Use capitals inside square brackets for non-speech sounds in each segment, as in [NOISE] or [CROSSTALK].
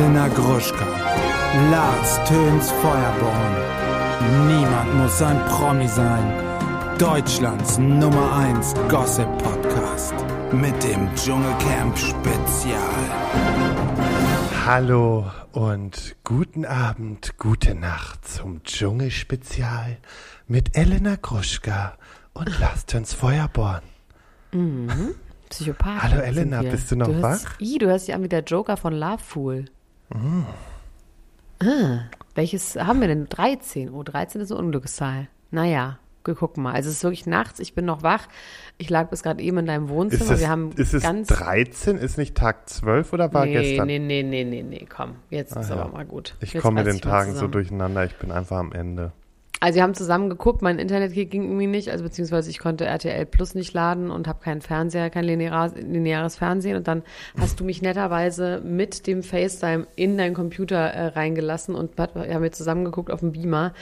Elena Gruschka, Lars Töns Feuerborn. Niemand muss ein Promi sein. Deutschlands Nummer 1 Gossip Podcast mit dem Dschungelcamp Spezial. Hallo und guten Abend, gute Nacht zum Dschungelspezial mit Elena Gruschka und Lars Töns Feuerborn. Mhm. [LAUGHS] Psychopath. Hallo Elena, bist du noch du wach? hörst, I, du hörst dich an wie der Joker von Love Fool. Ah, welches haben wir denn? 13. Oh, 13 ist eine Unglückszahl. Naja, wir gucken mal. Also es ist wirklich nachts, ich bin noch wach. Ich lag bis gerade eben in deinem Wohnzimmer. Ist es, wir haben ist es ganz 13? Ist nicht Tag 12 oder war nee, gestern? nee, nee, nee, nee, nee, komm. Jetzt ist Ah, ja. aber mal gut. Ich komme mit den Tagen so durcheinander, ich bin einfach am Ende. Also wir haben zusammen geguckt, mein Internet ging irgendwie nicht, also beziehungsweise ich konnte RTL Plus nicht laden und habe keinen Fernseher, kein lineares, lineares Fernsehen und dann hast du mich netterweise mit dem FaceTime in deinen Computer äh, reingelassen und hat- wir haben wir zusammen geguckt auf dem Beamer.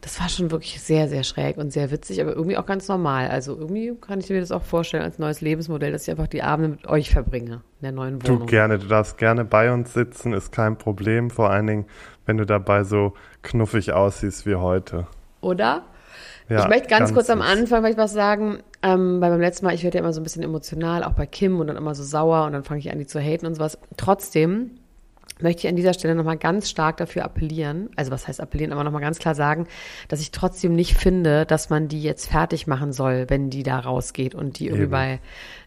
Das war schon wirklich sehr, sehr schräg und sehr witzig, aber irgendwie auch ganz normal. Also irgendwie kann ich mir das auch vorstellen als neues Lebensmodell, dass ich einfach die Abende mit euch verbringe in der neuen Du Wohnung. gerne, du darfst gerne bei uns sitzen, ist kein Problem, vor allen Dingen, wenn du dabei so knuffig aussiehst wie heute. Oder? Ja, ich möchte ganz, kurz am. Anfang vielleicht was sagen, ähm, weil beim letzten Mal, ich werde ja immer so ein bisschen emotional, auch bei Kim und dann immer so sauer und dann fange ich an, die zu haten und sowas. Trotzdem möchte ich an dieser Stelle nochmal ganz stark dafür appellieren, also was heißt appellieren, aber nochmal ganz klar sagen, dass ich trotzdem nicht finde, dass man die jetzt fertig machen soll, wenn die da rausgeht und die irgendwie Eben. bei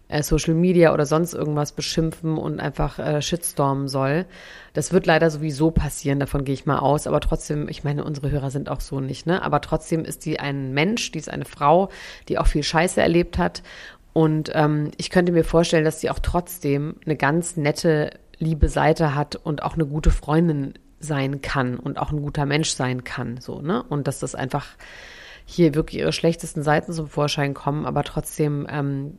äh, Social Media oder sonst irgendwas beschimpfen und einfach äh, shitstormen soll. Das wird leider sowieso passieren, davon gehe ich mal aus. Aber trotzdem, ich meine, unsere Hörer sind auch so nicht, ne? Aber trotzdem ist die ein Mensch, die ist eine Frau, die auch viel Scheiße erlebt hat. Und ähm, ich könnte mir vorstellen, dass sie auch trotzdem eine ganz nette, liebe Seite hat und auch eine gute Freundin sein kann und auch ein guter Mensch sein kann, so, ne? Und dass das einfach hier wirklich ihre schlechtesten Seiten zum Vorschein kommen, aber trotzdem ähm,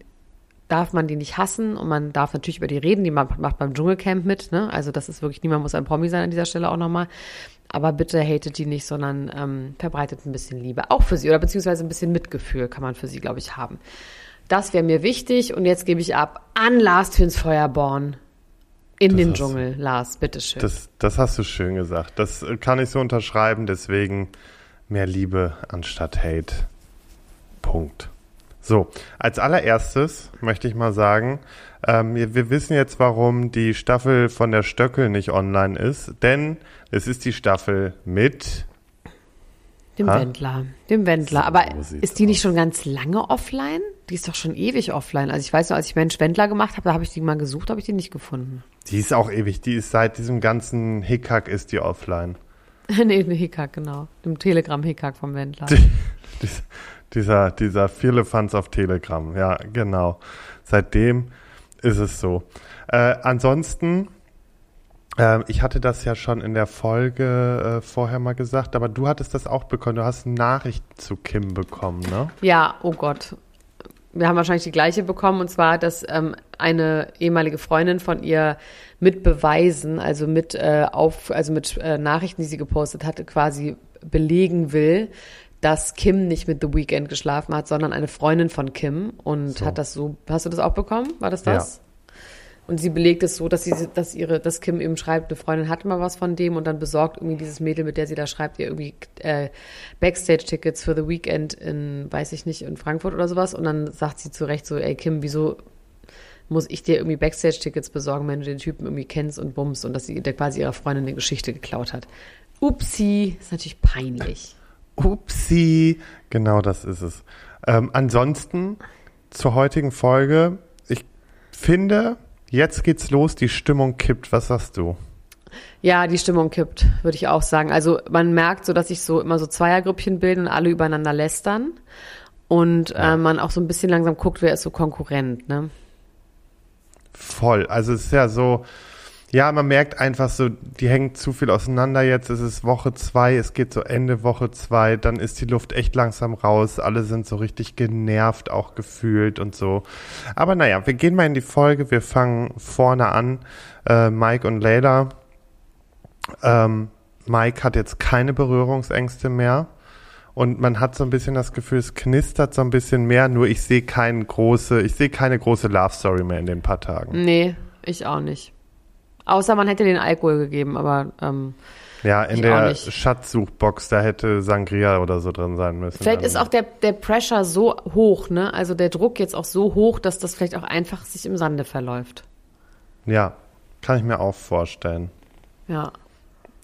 darf man die nicht hassen und man darf natürlich über die reden, die man macht beim Dschungelcamp mit, ne? Also das ist wirklich, niemand muss ein Promi sein an dieser Stelle auch nochmal. Aber bitte hatet die nicht, sondern ähm, verbreitet ein bisschen Liebe. Auch für sie oder beziehungsweise ein bisschen Mitgefühl kann man für sie, glaube ich, haben. Das wäre mir wichtig und jetzt gebe ich ab an Lars Twins Feuerborn in Das den hast Dschungel. Lars, bitteschön. Das, das hast du schön gesagt. Das äh, kann ich so unterschreiben, deswegen mehr Liebe anstatt Hate. Punkt. So, als allererstes möchte ich mal sagen, ähm, wir, wissen jetzt, warum die Staffel von der Stöckel nicht online ist, denn es ist die Staffel mit Dem Ha? Wendler. Dem Wendler. Aber So sieht's ist die nicht aus. schon ganz lange offline? Die ist doch schon ewig offline. Also ich weiß noch, als ich Mensch Wendler gemacht habe, da habe ich die mal gesucht, habe ich die nicht gefunden. Die ist auch ewig, die ist seit diesem ganzen Hickhack ist die offline. [LAUGHS] nee, eine Hickhack, genau. Dem Telegram-Hickhack vom Wendler. [LAUGHS] Dies, dieser, dieser Firlefanz auf Telegram, ja, genau. Seitdem ist es so. Äh, ansonsten, äh, ich hatte das ja schon in der Folge äh, vorher mal gesagt, aber du hattest das auch bekommen. Du hast Nachrichten zu Kim bekommen, ne? Ja, oh Gott. Wir haben wahrscheinlich die gleiche bekommen, und zwar, dass ähm, eine ehemalige Freundin von ihr mit Beweisen, also mit äh, auf, also mit äh, Nachrichten, die sie gepostet hatte, quasi belegen will, dass Kim nicht mit The Weeknd geschlafen hat, sondern eine Freundin von Kim und So. hat das so. Hast du das auch bekommen? War das Ja. das? Und sie belegt es so, dass sie, dass ihre, dass Kim eben schreibt, eine Freundin hatte mal was von dem und dann besorgt irgendwie dieses Mädel, mit der sie da schreibt, ihr irgendwie äh, Backstage-Tickets für The Weekend in, weiß ich nicht, in Frankfurt oder sowas. Und dann sagt sie zu Recht so, ey Kim, wieso muss ich dir irgendwie Backstage-Tickets besorgen, wenn du den Typen irgendwie kennst und bummst und dass sie quasi ihrer Freundin eine Geschichte geklaut hat. Upsi, ist natürlich peinlich. Upsi, genau das ist es. Ähm, ansonsten zur heutigen Folge, ich finde, jetzt geht's los, die Stimmung kippt. Was sagst du? Ja, die Stimmung kippt, würde ich auch sagen. Also man merkt so, dass sich so immer so Zweiergrüppchen bilden und alle übereinander lästern. Und äh, man auch so ein bisschen langsam guckt, wer ist so Konkurrent, ne? Voll. Also es ist ja so, ja, man merkt einfach so, die hängen zu viel auseinander jetzt. Es ist Woche zwei, es geht so Ende Woche zwei, dann ist die Luft echt langsam raus. Alle sind so richtig genervt, auch gefühlt und so. Aber naja, wir gehen mal in die Folge. Wir fangen vorne an. Äh, Mike und Layla. Ähm, Mike hat jetzt keine Berührungsängste mehr. Und man hat so ein bisschen das Gefühl, es knistert so ein bisschen mehr, nur ich sehe keine große, ich sehe keine große Love Story mehr in den paar Tagen. Nee, ich auch nicht. Außer man hätte den Alkohol gegeben, aber ähm, Ja, in Ich der. Schatzsuchbox, da hätte Sangria oder so drin sein müssen. vielleicht ist auch der, der Pressure so hoch, ne? Also der Druck jetzt auch so hoch, dass das vielleicht auch einfach sich im Sande verläuft. Ja, kann ich mir auch vorstellen. Ja.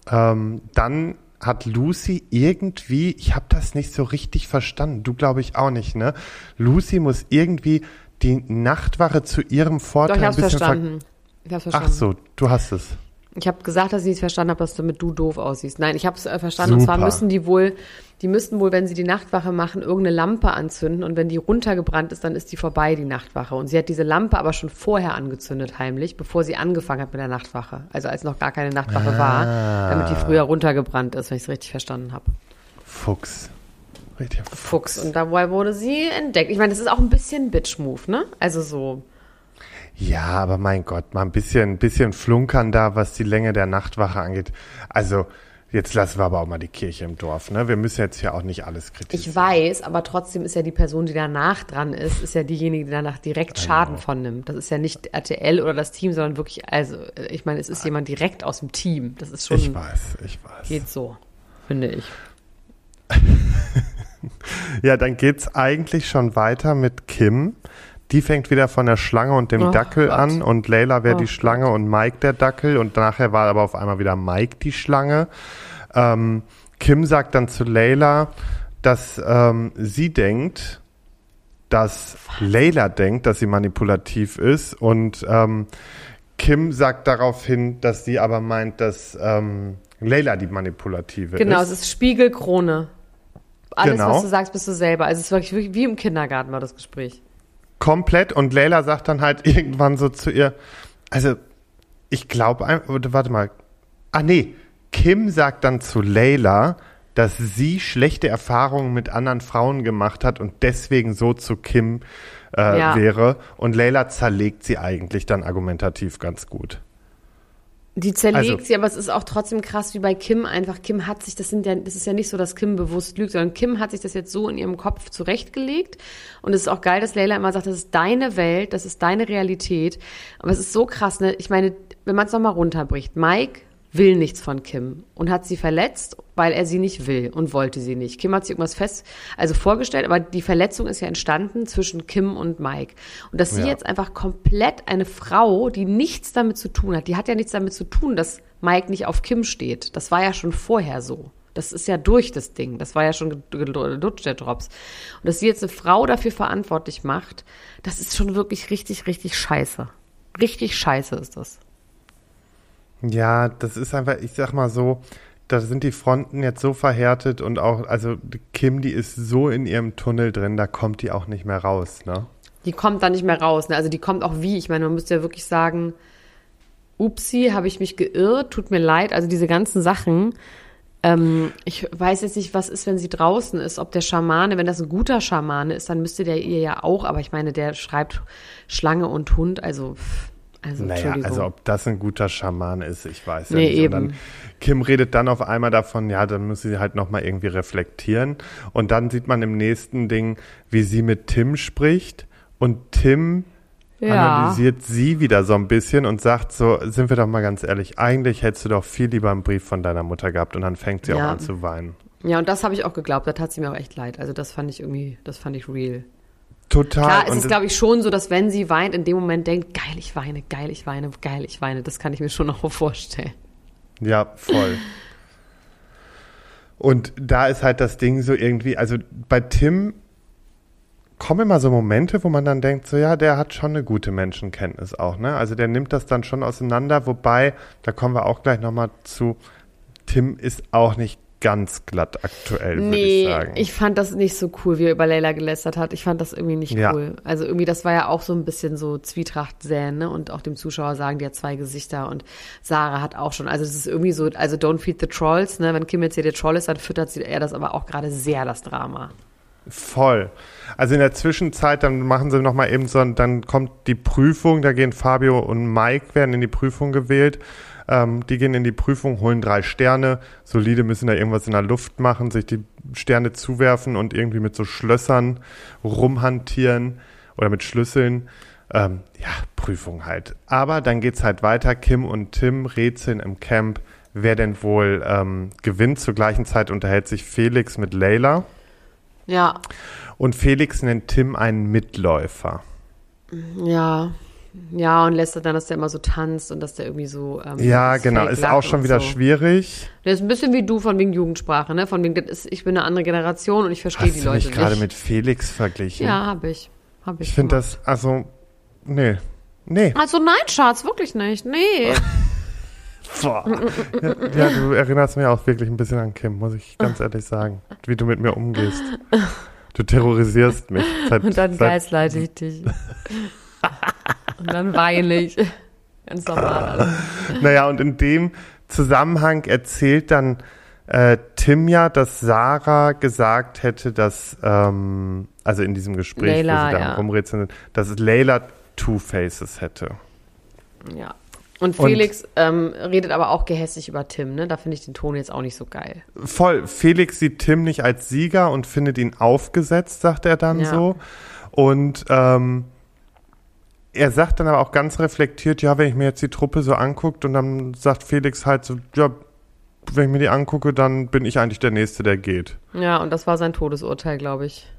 Ähm, dann hat Lucy irgendwie, ich habe das nicht so richtig verstanden, du glaube ich auch nicht, ne? Lucy muss irgendwie die Nachtwache zu ihrem Doch, Vorteil ich ein hab's bisschen verstanden. Ich hab's Ver verstanden. Ach so, du hast es. Ich habe gesagt, dass ich nicht verstanden habe, dass damit du doof aussiehst. Nein, ich habe es äh, verstanden. Und zwar Super. müssen die wohl, die müssten wohl, wenn sie die Nachtwache machen, irgendeine Lampe anzünden. Und wenn die runtergebrannt ist, dann ist die vorbei, die Nachtwache. Und sie hat diese Lampe aber schon vorher angezündet, heimlich, bevor sie angefangen hat mit der Nachtwache. Also als noch gar keine Nachtwache war, damit die früher runtergebrannt ist, wenn ich es richtig verstanden habe. Fuchs. Richtig. Fuchs. Und dabei wurde sie entdeckt. Ich meine, das ist auch ein bisschen Bitch-Move, ne? Also so. Ja, aber mein Gott, mal ein bisschen, ein bisschen flunkern da, was die Länge der Nachtwache angeht. Also, jetzt lassen wir aber auch mal die Kirche im Dorf, ne? Wir müssen jetzt hier auch nicht alles kritisieren. Ich weiß, aber trotzdem ist ja die Person, die danach dran ist, ist ja diejenige, die danach direkt Schaden von nimmt. Das ist ja nicht RTL oder das Team, sondern wirklich, also ich meine, es ist jemand direkt aus dem Team. Das ist schon, Ich weiß, ich weiß. geht so, finde ich. [LAUGHS] Ja, dann geht's eigentlich schon weiter mit Kim. Die fängt wieder von der Schlange und dem Oh Dackel Gott. an und Layla wäre Oh die Schlange und Mike der Dackel und nachher war aber auf einmal wieder Mike die Schlange. Ähm, Kim sagt dann zu Layla, dass ähm, sie denkt, dass Layla denkt, dass sie manipulativ ist und ähm, Kim sagt daraufhin, dass sie aber meint, dass ähm, Layla die manipulative Genau, ist. es ist Spiegelkrone. Alles, Genau. was du sagst, bist du selber. Also es ist wirklich, wirklich wie im Kindergarten war das Gespräch. Komplett und Leila sagt dann halt [LAUGHS] irgendwann so zu ihr, also ich glaube, warte mal, ah nee, Kim sagt dann zu Leila, dass sie schlechte Erfahrungen mit anderen Frauen gemacht hat und deswegen so zu Kim äh, Ja. wäre und Leila zerlegt sie eigentlich dann argumentativ ganz gut. Die zerlegt Also- sie, aber es ist auch trotzdem krass wie bei Kim einfach. Kim hat sich, das sind ja, das ist ja nicht so, dass Kim bewusst lügt, sondern Kim hat sich das jetzt so in ihrem Kopf zurechtgelegt. Und es ist auch geil, dass Leila immer sagt, das ist deine Welt, das ist deine Realität. Aber es ist so krass, ne? Ich meine, wenn man es nochmal runterbricht, Mike will nichts von Kim und hat sie verletzt, weil er sie nicht will und wollte sie nicht. Kim hat sich irgendwas fest, also vorgestellt, aber die Verletzung ist ja entstanden zwischen Kim und Mike. Und dass sie Ja. jetzt einfach komplett eine Frau, die nichts damit zu tun hat, die hat ja nichts damit zu tun, dass Mike nicht auf Kim steht. Das war ja schon vorher so. Das ist ja durch das Ding. Das war ja schon gelutscht, der Drops. Und dass sie jetzt eine Frau dafür verantwortlich macht, das ist schon wirklich richtig, richtig scheiße. Richtig scheiße ist das. Ja, das ist einfach, ich sag mal so, da sind die Fronten jetzt so verhärtet und auch, also Kim, die ist so in ihrem Tunnel drin, da kommt die auch nicht mehr raus, ne? Die kommt da nicht mehr raus. Ne? Also die kommt auch wie. Ich meine, man müsste ja wirklich sagen, upsi, habe ich mich geirrt, tut mir leid. Also diese ganzen Sachen. Ähm, ich weiß jetzt nicht, was ist, wenn sie draußen ist. Ob der Schamane, wenn das ein guter Schamane ist, dann müsste der ihr ja auch. Aber ich meine, der schreibt Schlange und Hund. Also, pff, also Naja, also ob das ein guter Schaman ist, ich weiß ja Nee, nicht. eben. Und dann, Kim redet dann auf einmal davon, ja, dann muss sie halt nochmal irgendwie reflektieren. Und dann sieht man im nächsten Ding, wie sie mit Tim spricht. Und Tim Ja. analysiert sie wieder so ein bisschen und sagt so, sind wir doch mal ganz ehrlich, eigentlich hättest du doch viel lieber einen Brief von deiner Mutter gehabt. Und dann fängt sie auch Ja. an zu weinen. Ja, und das habe ich auch geglaubt. Da tat sie mir auch echt leid. Also das fand ich irgendwie, das fand ich real. Total. Klar, es ist, glaube ich, schon so, dass wenn sie weint, in dem Moment denkt, geil, ich weine, geil, ich weine, geil, ich weine. Das kann ich mir schon auch vorstellen. Ja, voll. [LAUGHS] Und da ist halt das Ding so irgendwie, also bei Tim kommen immer so Momente, wo man dann denkt, so ja, der hat schon eine gute Menschenkenntnis auch, ne? Also der nimmt das dann schon auseinander, wobei, da kommen wir auch gleich nochmal zu, Tim ist auch nicht ganz glatt aktuell, würde ich Nee, sagen. ich fand das nicht so cool, wie er über Leila gelästert hat. Ich fand das irgendwie nicht Ja. cool. Also irgendwie, das war ja auch so ein bisschen so Zwietracht säen, ne? Und auch dem Zuschauer sagen, die hat zwei Gesichter und Sarah hat auch schon. Also es ist irgendwie so, also don't feed the trolls, ne? Wenn Kim jetzt hier der Troll ist, dann füttert sie er das aber auch gerade sehr, das Drama. Voll. Also in der Zwischenzeit, dann machen sie nochmal eben so, dann kommt die Prüfung, da gehen Fabio und Mike, werden in die Prüfung gewählt. Ähm, die gehen in die Prüfung, holen drei Sterne. Solide müssen da irgendwas in der Luft machen, sich die Sterne zuwerfen und irgendwie mit so Schlössern rumhantieren oder mit Schlüsseln. ähm, ja, Prüfung halt. Aber dann geht's halt weiter. Kim und Tim rätseln im Camp, wer denn wohl ähm, gewinnt. Zur gleichen Zeit unterhält sich Felix mit Layla. Ja, Und Felix nennt Tim einen Mitläufer. ja. Ja, und lässt er dann, dass der immer so tanzt und dass der irgendwie so. Ähm, Ja, genau. Ist auch schon wieder so. schwierig. Der ist ein bisschen wie du von wegen Jugendsprache, ne? Von wegen, ist, ich bin eine andere Generation und ich verstehe die Leute mich gerade nicht. mit Felix verglichen? ja, habe ich. Hab ich. Ich finde das, also, nee. Nee. Also nein, Schatz, wirklich nicht. Nee. [LAUGHS] Boah. Ja, du erinnerst mich auch wirklich ein bisschen an Kim, muss ich ganz ehrlich sagen. Wie du mit mir umgehst. Du terrorisierst mich. [LAUGHS] Seit, Und dann seit, geizleite ich dich. [LAUGHS] und dann weine ich. Ganz normal. alles. Naja, und in dem Zusammenhang erzählt dann äh, Tim ja, dass Sarah gesagt hätte, dass, ähm, also in diesem Gespräch, Layla, wo sie da ja. rumrätseln, dass Layla Two Faces hätte. Ja. Und Und- Felix ähm, redet aber auch gehässig über Tim, ne? Da finde ich den Ton jetzt auch nicht so geil. Voll. Felix sieht Tim nicht als Sieger und findet ihn aufgesetzt, sagt er dann Ja. so. Und ähm, er sagt dann aber auch ganz reflektiert, ja, wenn ich mir jetzt die Truppe so anguckt und dann sagt Felix halt so, ja, wenn ich mir die angucke, dann bin ich eigentlich der Nächste, der geht. Ja, und das war sein Todesurteil, glaube ich.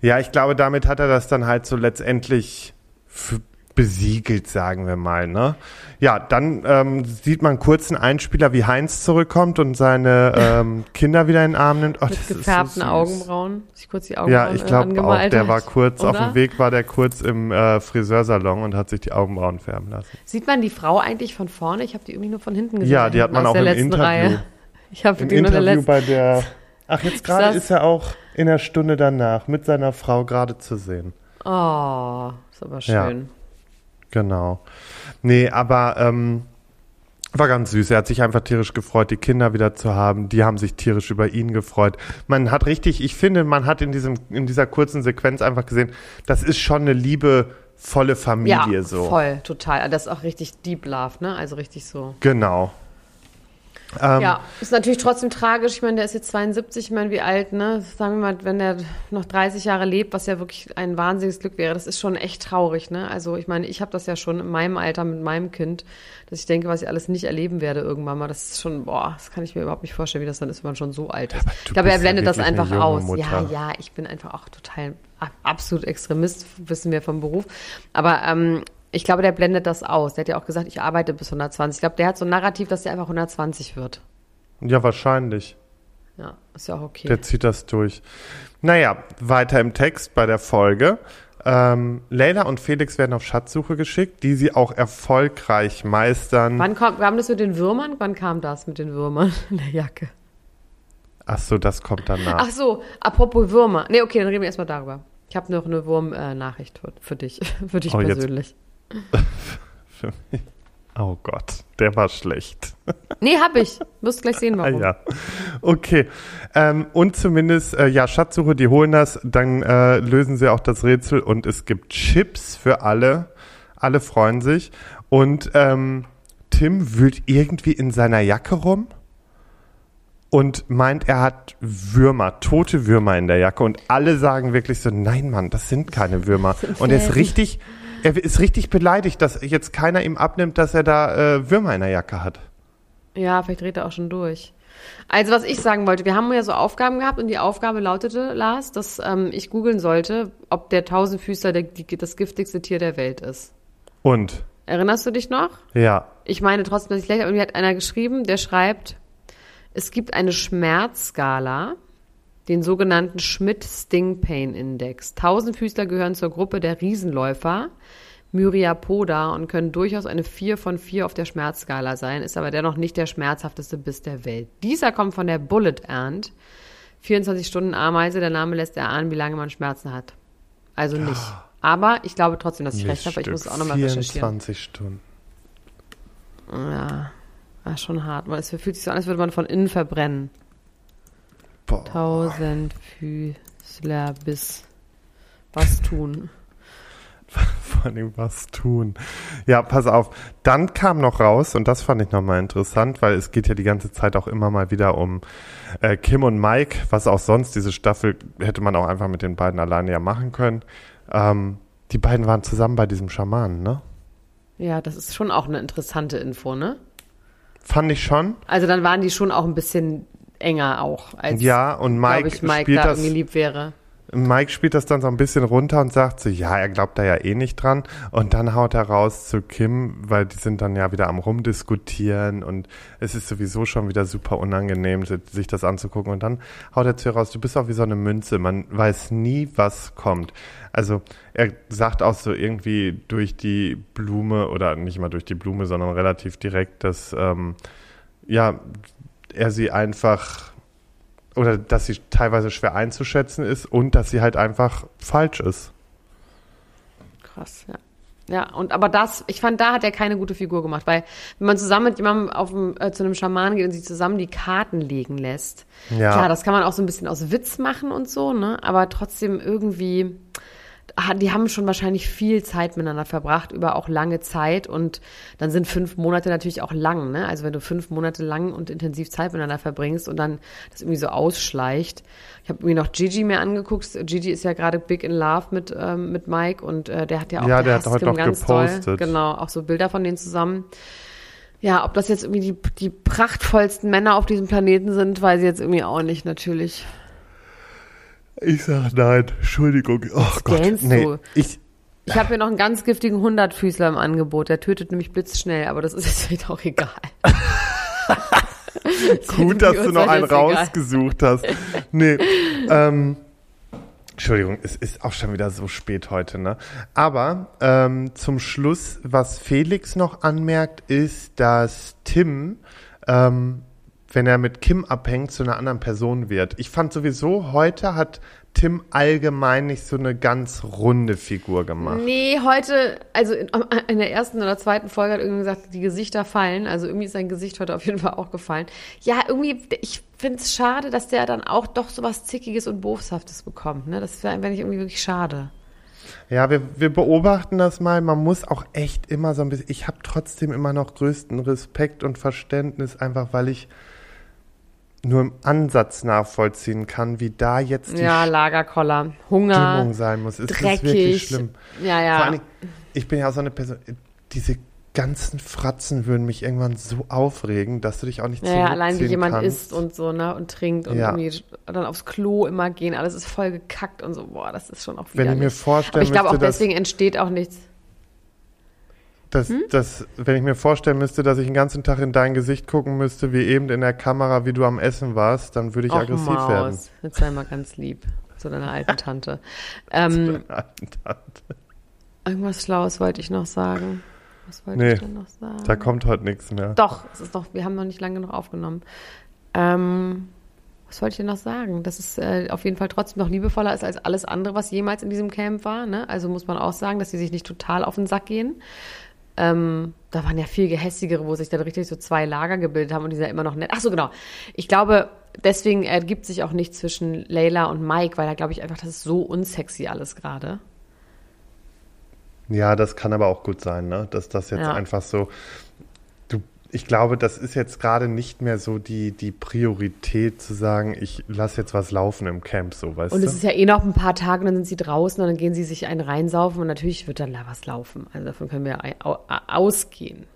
Ja, ich glaube, damit hat er das dann halt so letztendlich f- besiegelt, sagen wir mal, ne? Ja, dann ähm, sieht man kurz einen Einspieler, wie Heinz zurückkommt und seine ähm, [LAUGHS] Kinder wieder in den Arm nimmt. Oh, Mit so gefärbten süß. Augenbrauen. Sich kurz die Augenbrauen Ja, ich glaube auch, der war kurz, auf oder? dem Weg war der kurz im äh, Friseursalon und hat sich die Augenbrauen färben lassen. Sieht man die Frau eigentlich von vorne? Ich habe die irgendwie nur von hinten gesehen. Ja, die hat man auch der im letzten Interview. Reihe. [LAUGHS] Ich habe die der Interview letzten. bei der, ach jetzt [LAUGHS] gerade ist er auch in der Stunde danach mit seiner Frau gerade zu sehen. Oh, ist aber Ja. Genau. Nee, aber ähm, war ganz süß. Er hat sich einfach tierisch gefreut, die Kinder wieder zu haben. Die haben sich tierisch über ihn gefreut. Man hat richtig, ich finde, man hat in diesem, in dieser kurzen Sequenz einfach gesehen, das ist schon eine liebevolle Familie ja, so. voll, total. Das ist auch richtig Deep Love, ne? Also richtig so. Genau. Ähm, Ja, ist natürlich trotzdem tragisch. Ich meine, der ist jetzt 72, ich meine, wie alt, ne? Sagen wir mal, wenn der noch 30 Jahre lebt, was ja wirklich ein wahnsinniges Glück wäre, das ist schon echt traurig, ne? Also ich meine, ich habe das ja schon in meinem Alter mit meinem Kind, dass ich denke, was ich alles nicht erleben werde irgendwann mal. Das ist schon, boah, das kann ich mir überhaupt nicht vorstellen, wie das dann ist, wenn man schon so alt ist. aber ich glaube, er bist ja blendet das einfach aus. Mutter. Ja, ja, ich bin einfach auch total absolut Extremist, wissen wir vom Beruf. Aber ähm, ich glaube, der blendet das aus. Der hat ja auch gesagt, ich arbeite bis 120. Ich glaube, der hat so ein Narrativ, dass der einfach 120 wird. Ja, wahrscheinlich. Ja, ist ja auch okay. Der zieht das durch. Naja, weiter im Text bei der Folge. Ähm, Leila und Felix werden auf Schatzsuche geschickt, die sie auch erfolgreich meistern. Wann kam, kam das mit den Würmern? Wann kam das mit den Würmern [LAUGHS] in der Jacke? Ach so, das kommt danach. Ach so, apropos Würmer. Nee, okay, dann reden wir erstmal darüber. Ich habe noch eine Wurm-Nachricht für, für dich, [LAUGHS] für dich Oh, jetzt- persönlich. [LAUGHS] Für mich. Oh Gott, der war schlecht. Nee, hab ich. Wirst gleich sehen, Ah, warum. ja. Okay. Ähm, und zumindest, äh, ja, Schatzsuche, die holen das, dann äh, lösen sie auch das Rätsel und es gibt Chips für alle. Alle freuen sich. Und ähm, Tim wühlt irgendwie in seiner Jacke rum und meint, er hat Würmer, tote Würmer in der Jacke. Und alle sagen wirklich so, nein, Mann, das sind keine Würmer. Und er ist richtig, er ist richtig beleidigt, dass jetzt keiner ihm abnimmt, dass er da äh, Würmer in der Jacke hat. Ja, vielleicht dreht er auch schon durch. Also, was ich sagen wollte, wir haben ja so Aufgaben gehabt und die Aufgabe lautete, Lars, dass ähm, ich googeln sollte, ob der Tausendfüßler der, die, das giftigste Tier der Welt ist. Und, Erinnerst du dich noch? ja, Ich meine trotzdem, dass ich schlecht, aber mir hat einer geschrieben, der schreibt, es gibt eine Schmerzskala, den sogenannten Schmidt-Sting-Pain-Index. Tausendfüßler gehören zur Gruppe der Riesenläufer, Myriapoda, und können durchaus eine 4 von 4 auf der Schmerzskala sein, ist aber dennoch nicht der schmerzhafteste Biss der Welt. Dieser kommt von der Bullet Ant, 24 Stunden Ameise, der Name lässt erahnen, wie lange man Schmerzen hat. Also nicht. Aber ich glaube trotzdem, dass ich recht habe, aber ich muss es auch nochmal recherchieren. 24 Stunden. Ja, war schon hart. Es fühlt sich so an, als würde man von innen verbrennen. Boah. Tausend Füßler bis was tun. [LAUGHS] Vor allem was tun. Ja, pass auf. Dann kam noch raus, und das fand ich nochmal interessant, weil es geht ja die ganze Zeit auch immer mal wieder um äh, Kim und Mike, was auch sonst diese Staffel hätte man auch einfach mit den beiden alleine ja machen können. Ähm, Die beiden waren zusammen bei diesem Schamanen, ne? Ja, das ist schon auch eine interessante Info, ne? Fand ich schon. Also dann waren die schon auch ein bisschen enger auch, als Ja, und Mike, ich, Mike spielt da das. irgendwie lieb wäre. Mike spielt das dann so ein bisschen runter und sagt so, ja, er glaubt da ja eh nicht dran. Und dann haut er raus zu Kim, weil die sind dann ja wieder am rumdiskutieren und es ist sowieso schon wieder super unangenehm, si- sich das anzugucken. Und dann haut er zu ihr raus, du bist auch wie so eine Münze, man weiß nie, was kommt. Also er sagt auch so irgendwie durch die Blume oder nicht mal durch die Blume, sondern relativ direkt, dass ähm, ja, er sie einfach oder dass sie teilweise schwer einzuschätzen ist und dass sie halt einfach falsch ist. Krass, ja. Ja, und aber das, ich fand, da hat er keine gute Figur gemacht, weil wenn man zusammen mit jemandem auf dem, äh, zu einem Schamanen geht und sich zusammen die Karten legen lässt, Ja. klar, das kann man auch so ein bisschen aus Witz machen und so, ne? Aber trotzdem irgendwie, die haben schon wahrscheinlich viel Zeit miteinander verbracht, über auch lange Zeit und dann sind fünf Monate natürlich auch lang, ne? Also wenn du fünf Monate lang und intensiv Zeit miteinander verbringst und dann das irgendwie so ausschleicht. Ich habe mir noch Gigi mir angeguckt. Gigi ist ja gerade big in love mit, ähm, mit Mike und äh, der hat ja auch Ja, der hat heute ganz gepostet. Doll. Genau, auch so Bilder von denen zusammen. Ja, ob das jetzt irgendwie die, die prachtvollsten Männer auf diesem Planeten sind, weiß ich jetzt irgendwie auch nicht, natürlich. Ich sag nein, Entschuldigung. Oh Gott. Nee, du? ich, Ich habe hier noch einen ganz giftigen Hundertfüßler im Angebot. Der tötet nämlich blitzschnell, aber das ist jetzt vielleicht auch egal. [LAUGHS] gut, dass du noch einen rausgesucht hast. Nee, ähm, Entschuldigung, es ist auch schon wieder so spät heute, ne? Aber ähm, zum Schluss, was Felix noch anmerkt, ist, dass Tim, ähm, wenn er mit Kim abhängt, zu einer anderen Person wird. Ich fand sowieso, heute hat Tim allgemein nicht so eine ganz runde Figur gemacht. Nee, heute, also in, in der ersten oder zweiten Folge hat irgendwie gesagt, die Gesichter fallen. Also irgendwie ist sein Gesicht heute auf jeden Fall auch gefallen. Ja, irgendwie, ich finde es schade, dass der dann auch doch so was Zickiges und Boshaftes bekommt. Ne? Das wäre ich irgendwie wirklich schade. Ja, wir, wir beobachten das mal. Man muss auch echt immer so ein bisschen. Ich habe trotzdem immer noch größten Respekt und Verständnis, einfach weil ich nur im Ansatz nachvollziehen kann, wie da jetzt die Ja, Lagerkoller, Hunger, Stimmung sein muss. Ist dreckig. wirklich schlimm. Ja, Vor ja. allen Dingen, ich bin ja auch so eine Person, diese ganzen Fratzen würden mich irgendwann so aufregen, dass du dich auch nicht Ja, ja, allein wie jemand kannst. isst und so, ne, und trinkt und Ja. irgendwie dann aufs Klo immer gehen, alles ist voll gekackt und so, boah, das ist schon auch Wenn ich mir Aber ich glaube auch deswegen entsteht auch nichts. Das, Hm? das, wenn ich mir vorstellen müsste, dass ich den ganzen Tag in dein Gesicht gucken müsste, wie eben in der Kamera, wie du am Essen warst, dann würde ich Och, aggressiv Maus. werden. Jetzt sei mal ganz lieb zu deiner alten [LAUGHS] Tante. Ähm, irgendwas Schlaues wollte ich noch sagen. Was wollte Nee, ich denn noch sagen? Da kommt heute nichts mehr. Doch, es ist doch, wir haben noch nicht lange genug aufgenommen. Ähm, was wollte ich denn noch sagen? Dass es äh, auf jeden Fall trotzdem noch liebevoller ist als alles andere, was jemals in diesem Camp war. Ne? Also muss man auch sagen, dass sie sich nicht total auf den Sack gehen. Ähm, da waren ja viel gehässigere, wo sich dann richtig so zwei Lager gebildet haben und die sind ja immer noch nett. Ach so, genau. Ich glaube, deswegen ergibt sich auch nichts zwischen Layla und Mike, weil da glaube ich einfach, das ist so unsexy alles gerade. Ja, das kann aber auch gut sein, ne? Dass das jetzt Ja. einfach so. Ich glaube, das ist jetzt gerade nicht mehr so die, die Priorität zu sagen, ich lasse jetzt was laufen im Camp, so, weißt Und du? es ist ja eh noch ein paar Tage dann sind sie draußen und dann gehen sie sich einen reinsaufen und natürlich wird dann da was laufen. Also davon können wir ausgehen.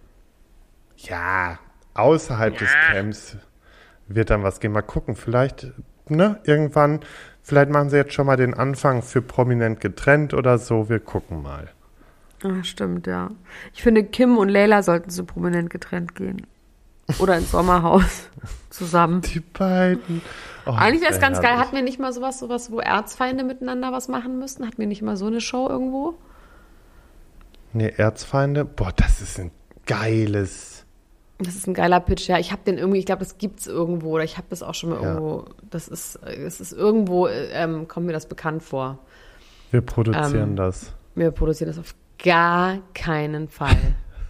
ja, außerhalb des Camps wird dann was gehen. Mal gucken, vielleicht, ne, irgendwann, vielleicht machen sie jetzt schon mal den Anfang für prominent getrennt oder so. Wir gucken mal. Ah, stimmt, ja. Ich finde, Kim und Layla sollten so prominent getrennt gehen. Oder ins Sommerhaus [LAUGHS] zusammen. Die beiden. Oh, Eigentlich wäre es ganz geil. Hatten wir nicht mal sowas, sowas, wo Erzfeinde miteinander was machen müssen? Hatten wir nicht mal so eine Show irgendwo? Nee, Erzfeinde? Boah, das ist ein geiles. Das ist ein geiler Pitch, ja. Ich habe den irgendwie, ich glaube, das gibt's irgendwo oder ich habe das auch schon mal Ja. irgendwo. Das ist, es ist irgendwo, ähm, kommt mir das bekannt vor. Wir produzieren Ähm, das. Wir produzieren das auf gar keinen Fall.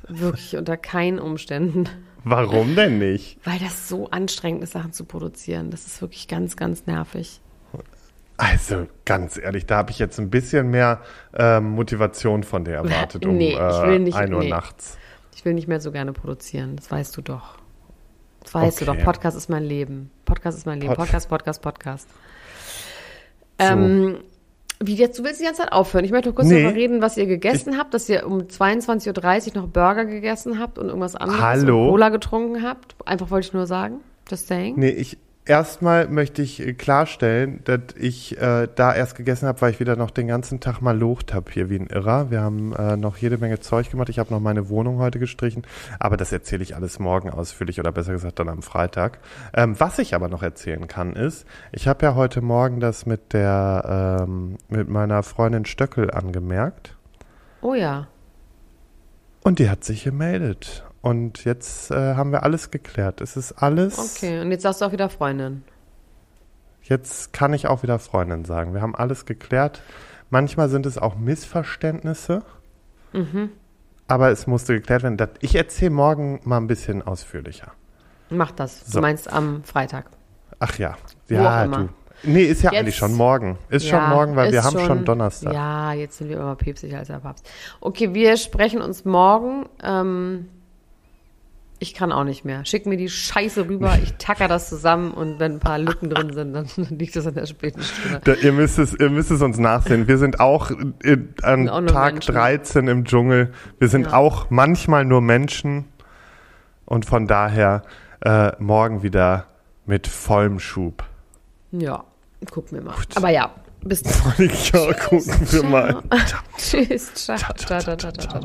Wirklich unter keinen Umständen. Warum denn nicht? Weil das so anstrengend ist, Sachen zu produzieren. Das ist wirklich ganz, ganz nervig. Also ganz ehrlich, da habe ich jetzt ein bisschen mehr ähm, Motivation von dir erwartet um [LAUGHS] Nee, ich äh, will nicht- 1 Uhr nee. nachts. Ich will nicht mehr so gerne produzieren. Das weißt du doch. Das weißt du Okay. doch. Podcast ist mein Leben. Podcast ist mein Leben. Pod- Podcast, Podcast, Podcast. So. Ähm, Wie jetzt, du willst die ganze Zeit aufhören. Ich möchte noch kurz Nee. darüber reden, was ihr gegessen habt, dass ihr um 22.30 Uhr noch Burger gegessen habt und irgendwas anderes Hallo? und Cola getrunken habt. Einfach wollte ich nur sagen. Just saying. Nee, ich erstmal möchte ich äh, klarstellen, dass ich äh, da erst gegessen habe, weil ich wieder noch den ganzen Tag mal locht habe hier wie ein Irrer. Wir haben äh, noch jede Menge Zeug gemacht. Ich habe noch meine Wohnung heute gestrichen, aber das erzähle ich alles morgen ausführlich oder besser gesagt dann am Freitag. Ähm, was ich aber noch erzählen kann ist, ich habe ja heute Morgen das mit der ähm, mit meiner Freundin Stöckel angemerkt Oh ja. und die hat sich gemeldet. Und jetzt äh, haben wir alles geklärt. Es ist alles. Okay, und jetzt sagst du auch wieder Freundin. Jetzt kann ich auch wieder Freundin sagen. Wir haben alles geklärt. Manchmal sind es auch Missverständnisse. Aber es musste geklärt werden. Ich erzähle morgen mal ein bisschen ausführlicher. Mach das. So. Du meinst am Freitag. Ach ja. Ja, du. Nee, ist ja Jetzt- eigentlich schon morgen. Ist Ja, schon morgen, weil wir haben schon Donnerstag. Ja, jetzt sind wir immer päpstlicher als der Papst. Okay, wir sprechen uns morgen. Ähm, ich kann auch nicht mehr. Schick mir die Scheiße rüber, ich tacker das zusammen und wenn ein paar Lücken drin sind, dann [LAUGHS] liegt das an der späten Stunde. Da, ihr, müsst es, ihr müsst es uns nachsehen. Wir sind auch in, an auch nur Tag Menschen. 13 im Dschungel. Wir sind Ja. auch manchmal nur Menschen. Und von daher äh, morgen wieder mit vollem Schub. Ja, gucken wir mal. Aber ja, bis [LAUGHS] dann. Ja, gucken wir mal. Tschüss, ciao, ciao, ciao, ciao, ciao.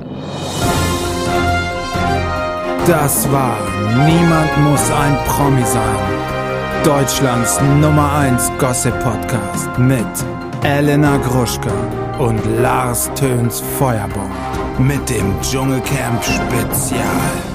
Das war Niemand muss ein Promi sein. Deutschlands Nummer 1 Gossip Podcast mit Elena Gruschka und Lars Töns Feuerbomb. Mit dem Dschungelcamp Spezial.